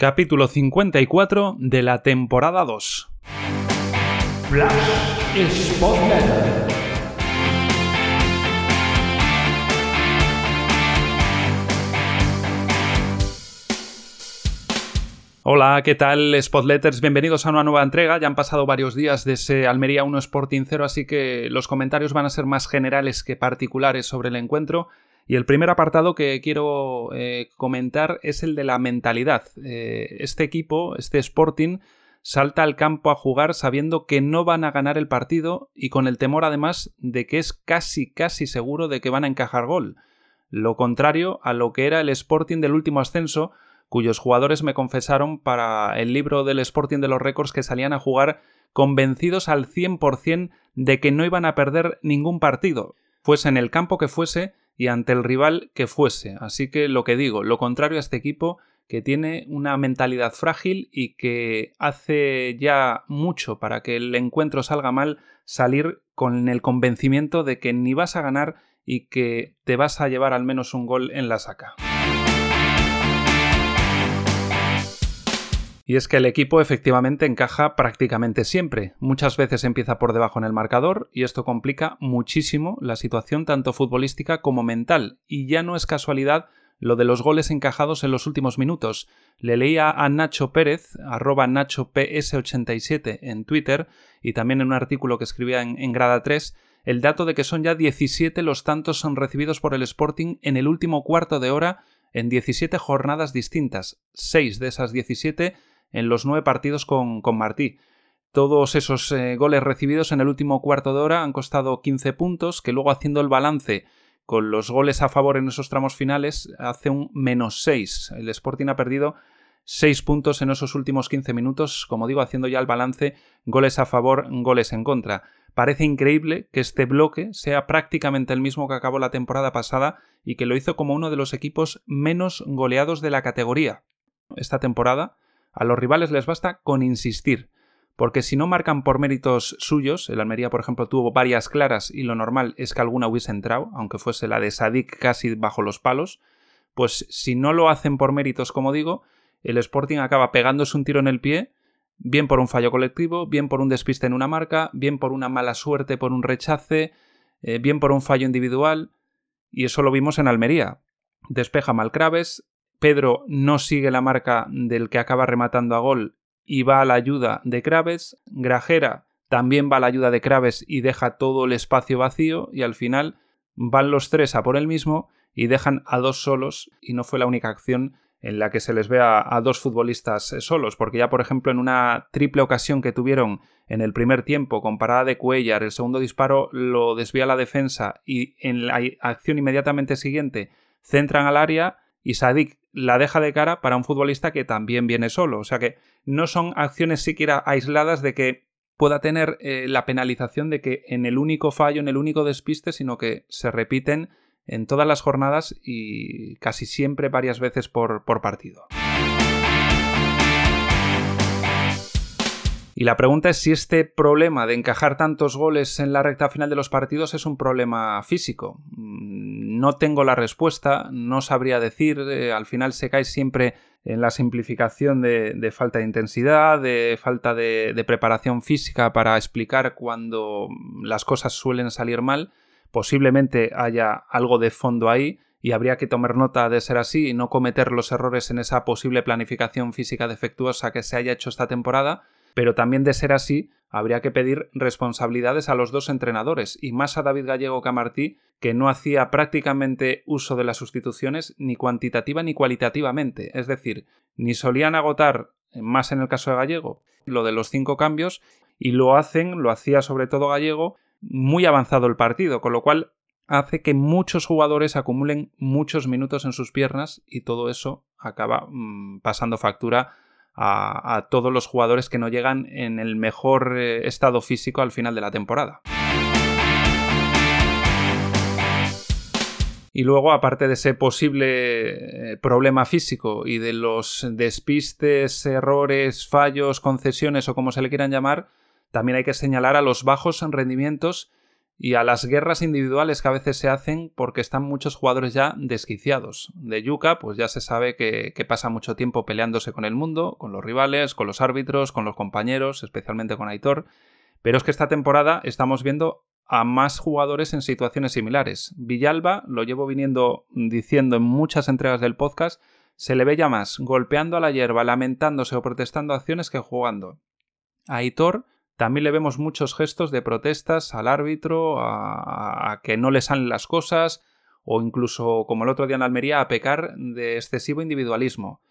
Capítulo 54 de la temporada 2. Hola, ¿qué tal Spotletters? Bienvenidos a una nueva entrega. Ya han pasado varios días de ese Almería 1 Sporting 0, así que los comentarios van a ser más generales que particulares sobre el encuentro. Y el primer apartado que quiero eh, comentar es el de la mentalidad. Eh, este equipo, este Sporting, salta al campo a jugar sabiendo que no van a ganar el partido y con el temor además de que es casi casi seguro de que van a encajar gol. Lo contrario a lo que era el Sporting del último ascenso, cuyos jugadores me confesaron para el libro del Sporting de los Récords que salían a jugar convencidos al 100% de que no iban a perder ningún partido, fuese en el campo que fuese y ante el rival que fuese. Así que lo que digo, lo contrario a este equipo que tiene una mentalidad frágil y que hace ya mucho para que el encuentro salga mal, salir con el convencimiento de que ni vas a ganar y que te vas a llevar al menos un gol en la saca. Y es que el equipo efectivamente encaja prácticamente siempre. Muchas veces empieza por debajo en el marcador y esto complica muchísimo la situación tanto futbolística como mental. Y ya no es casualidad lo de los goles encajados en los últimos minutos. Le leía a Nacho Pérez, arroba NachoPS87 en Twitter y también en un artículo que escribía en, en Grada 3 el dato de que son ya 17 los tantos son recibidos por el Sporting en el último cuarto de hora en 17 jornadas distintas. 6 de esas 17 en los nueve partidos con, Martí. Todos esos eh, goles recibidos en el último cuarto de hora han costado 15 puntos, que luego haciendo el balance con los goles a favor en esos tramos finales hace un menos 6. El Sporting ha perdido 6 puntos en esos últimos 15 minutos, como digo, haciendo ya el balance goles a favor, goles en contra. Parece increíble que este bloque sea prácticamente el mismo que acabó la temporada pasada y que lo hizo como uno de los equipos menos goleados de la categoría. Esta temporada a los rivales les basta con insistir, porque si no marcan por méritos suyos, el Almería por ejemplo tuvo varias claras y lo normal es que alguna hubiese entrado, aunque fuese la de Sadik casi bajo los palos, pues si no lo hacen por méritos como digo, el Sporting acaba pegándose un tiro en el pie, bien por un fallo colectivo, bien por un despiste en una marca, bien por una mala suerte, por un rechace, eh, bien por un fallo individual, y eso lo vimos en Almería. Despeja Malcraves, Pedro no sigue la marca del que acaba rematando a gol y va a la ayuda de Craves. Grajera también va a la ayuda de Craves y deja todo el espacio vacío y al final van los tres a por el mismo y dejan a dos solos y no fue la única acción en la que se les ve a, dos futbolistas eh, solos, porque ya por ejemplo en una triple ocasión que tuvieron en el primer tiempo con parada de Cuellar, el segundo disparo lo desvía la defensa y en la acción inmediatamente siguiente centran al área y Sadik la deja de cara para un futbolista que también viene solo. O sea que no son acciones siquiera aisladas de que pueda tener eh, la penalización de que en el único fallo, en el único despiste, sino que se repiten en todas las jornadas y casi siempre varias veces por, por partido. Y la pregunta es si este problema de encajar tantos goles en la recta final de los partidos es un problema físico. No tengo la respuesta, no sabría decir, eh, al final se cae siempre en la simplificación de, falta de intensidad, de falta de, de preparación física para explicar cuando las cosas suelen salir mal. Posiblemente haya algo de fondo ahí, y habría que tomar nota de ser así y no cometer los errores en esa posible planificación física defectuosa que se haya hecho esta temporada, pero también de ser así, habría que pedir responsabilidades a los dos entrenadores, y más a David Gallego que a Martí, que no hacía prácticamente uso de las sustituciones ni cuantitativa ni cualitativamente, es decir, ni solían agotar, más en el caso de Gallego, lo de los cinco cambios, y lo hacen, lo hacía sobre todo Gallego, muy avanzado el partido, con lo cual hace que muchos jugadores acumulen muchos minutos en sus piernas y todo eso acaba mm, pasando factura a, todos los jugadores que no llegan en el mejor eh, estado físico al final de la temporada. Y luego, aparte de ese posible eh, problema físico y de los despistes, errores, fallos, concesiones o como se le quieran llamar, también hay que señalar a los bajos rendimientos y a las guerras individuales que a veces se hacen porque están muchos jugadores ya desquiciados. De Yuka, pues ya se sabe que, que, pasa mucho tiempo peleándose con el mundo, con los rivales, con los árbitros, con los compañeros, especialmente con Aitor. Pero es que esta temporada estamos viendo a más jugadores en situaciones similares. Villalba, lo llevo viniendo diciendo en muchas entregas del podcast, se le ve ya más golpeando a la hierba, lamentándose o protestando acciones que jugando. Aitor también le vemos muchos gestos de protestas al árbitro, a, que no le salen las cosas, o incluso, como el otro día en Almería, a pecar de excesivo individualismo.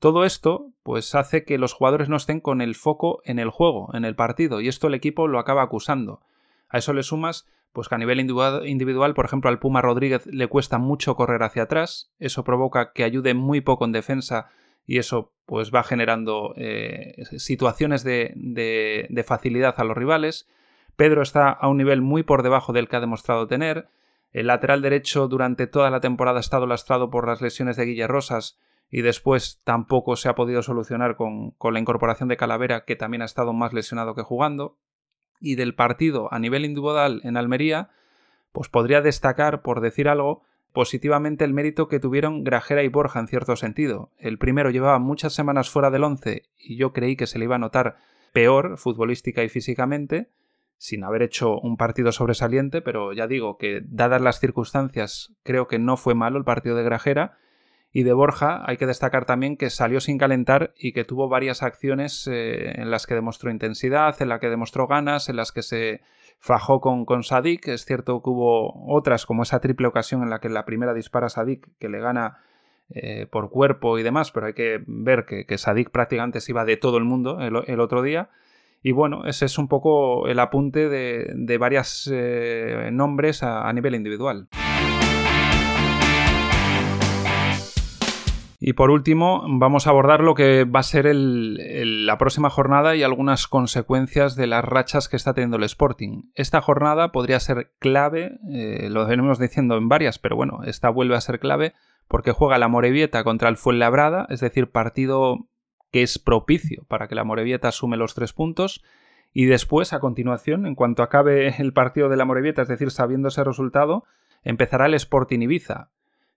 Todo esto, pues, hace que los jugadores no estén con el foco en el juego, en el partido, y esto el equipo lo acaba acusando. A eso le sumas, pues que a nivel individual, por ejemplo, al Puma Rodríguez le cuesta mucho correr hacia atrás, eso provoca que ayude muy poco en defensa y eso pues va generando eh, situaciones de, de, facilidad a los rivales. Pedro está a un nivel muy por debajo del que ha demostrado tener. El lateral derecho durante toda la temporada ha estado lastrado por las lesiones de Guille Rosas y después tampoco se ha podido solucionar con, con la incorporación de Calavera, que también ha estado más lesionado que jugando. Y del partido a nivel individual en Almería, pues podría destacar, por decir algo, positivamente el mérito que tuvieron Grajera y Borja en cierto sentido. El primero llevaba muchas semanas fuera del once y yo creí que se le iba a notar peor futbolística y físicamente, sin haber hecho un partido sobresaliente, pero ya digo que dadas las circunstancias creo que no fue malo el partido de Grajera. Y de Borja hay que destacar también que salió sin calentar y que tuvo varias acciones eh, en las que demostró intensidad, en las que demostró ganas, en las que se fajó con, con Sadik. Es cierto que hubo otras, como esa triple ocasión en la que la primera dispara Sadik, que le gana eh, por cuerpo y demás, pero hay que ver que, que Sadik prácticamente se iba de todo el mundo el, otro día. Y bueno, ese es un poco el apunte de, de varios eh, nombres a nivel individual. Y por último, vamos a abordar lo que va a ser la próxima jornada y algunas consecuencias de las rachas que está teniendo el Sporting. Esta jornada podría ser clave, eh, lo venimos diciendo en varias, pero bueno, esta vuelve a ser clave porque juega la Morevieta contra el Fuenlabrada, es decir, partido que es propicio para que la Morevieta sume los tres puntos. Y después, a continuación, en cuanto acabe el partido de la Morevieta, es decir, sabiendo ese resultado, empezará el Sporting Ibiza.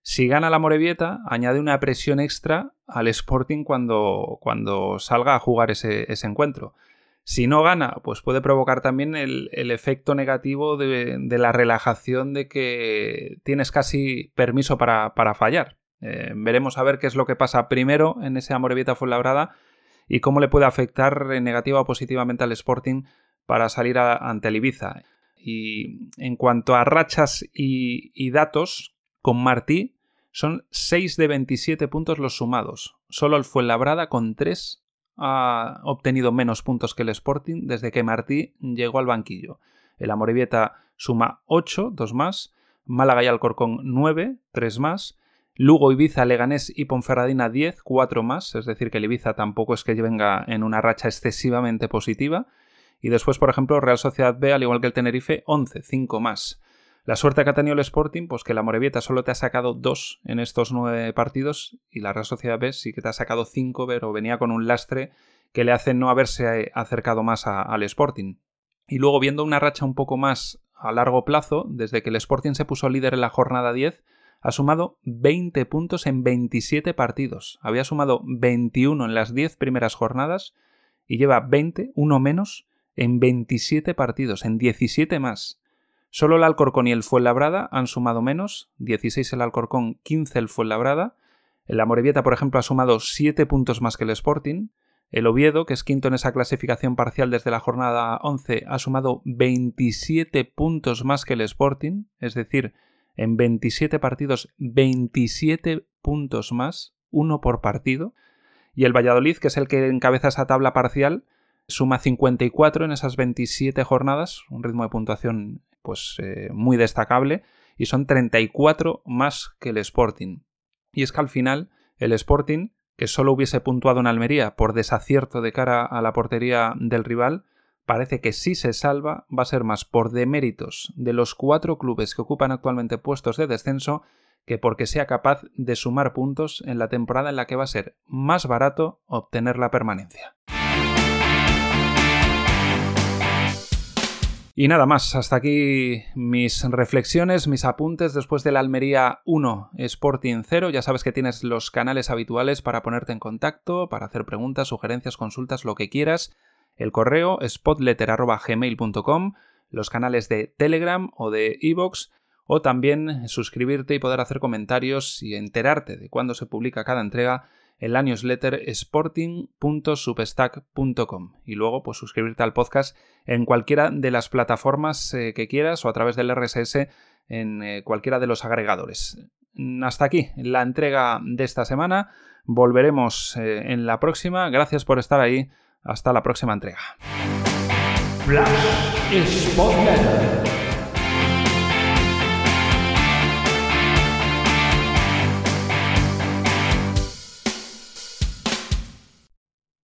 Si gana la Morevieta, añade una presión extra al Sporting cuando, cuando salga a jugar ese, encuentro. Si no gana, pues puede provocar también el, efecto negativo de, la relajación de que tienes casi permiso para, fallar. Eh, veremos a ver qué es lo que pasa primero en ese Amorebieta Fuenlabrada y cómo le puede afectar negativa o positivamente al Sporting para salir ante el Ibiza. Y en cuanto a rachas y datos, con Martí son 6 de 27 puntos los sumados. Solo el Fuenlabrada con 3 ha obtenido menos puntos que el Sporting desde que Martí llegó al banquillo. El Amorebieta suma 8, 2 más. Málaga y Alcorcón 9, 3 más. Lugo, Ibiza, Leganés y Ponferradina 10, 4 más. Es decir, que el Ibiza tampoco es que venga en una racha excesivamente positiva. Y después, por ejemplo, Real Sociedad B, al igual que el Tenerife, 11, 5 más. La suerte que ha tenido el Sporting, pues que la Morevieta solo te ha sacado dos en estos nueve partidos y la Real Sociedad B sí que te ha sacado cinco, pero venía con un lastre que le hace no haberse acercado más al Sporting. Y luego viendo una racha un poco más a largo plazo, desde que el Sporting se puso líder en la jornada 10, ha sumado 20 puntos en 27 partidos. Había sumado 21 en las 10 primeras jornadas y lleva 20, uno menos, en 27 partidos, en 17 más. Solo el Alcorcón y el Fuenlabrada han sumado menos, 16 el Alcorcón, 15 el Fuenlabrada. El Amorebieta, por ejemplo, ha sumado 7 puntos más que el Sporting. El Oviedo, que es quinto en esa clasificación parcial desde la jornada 11, ha sumado 27 puntos más que el Sporting, es decir, en 27 partidos 27 puntos más, uno por partido. Y el Valladolid, que es el que encabeza esa tabla parcial, suma 54 en esas 27 jornadas, un ritmo de puntuación pues eh, muy destacable, y son 34 más que el Sporting. Y es que al final el Sporting, que solo hubiese puntuado en Almería por desacierto de cara a la portería del rival, parece que si se salva va a ser más por deméritos de los cuatro clubes que ocupan actualmente puestos de descenso que porque sea capaz de sumar puntos en la temporada en la que va a ser más barato obtener la permanencia. Y nada más, hasta aquí mis reflexiones, mis apuntes después de la Almería 1 Sporting 0. Ya sabes que tienes los canales habituales para ponerte en contacto, para hacer preguntas, sugerencias, consultas, lo que quieras. El correo spotletter.gmail.com, los canales de Telegram o de Evox, o también suscribirte y poder hacer comentarios y enterarte de cuándo se publica cada entrega en la newsletter sporting.substack.com y luego pues suscribirte al podcast en cualquiera de las plataformas eh, que quieras o a través del RSS en eh, cualquiera de los agregadores. Hasta aquí la entrega de esta semana. Volveremos eh, en la próxima. Gracias por estar ahí. Hasta la próxima entrega.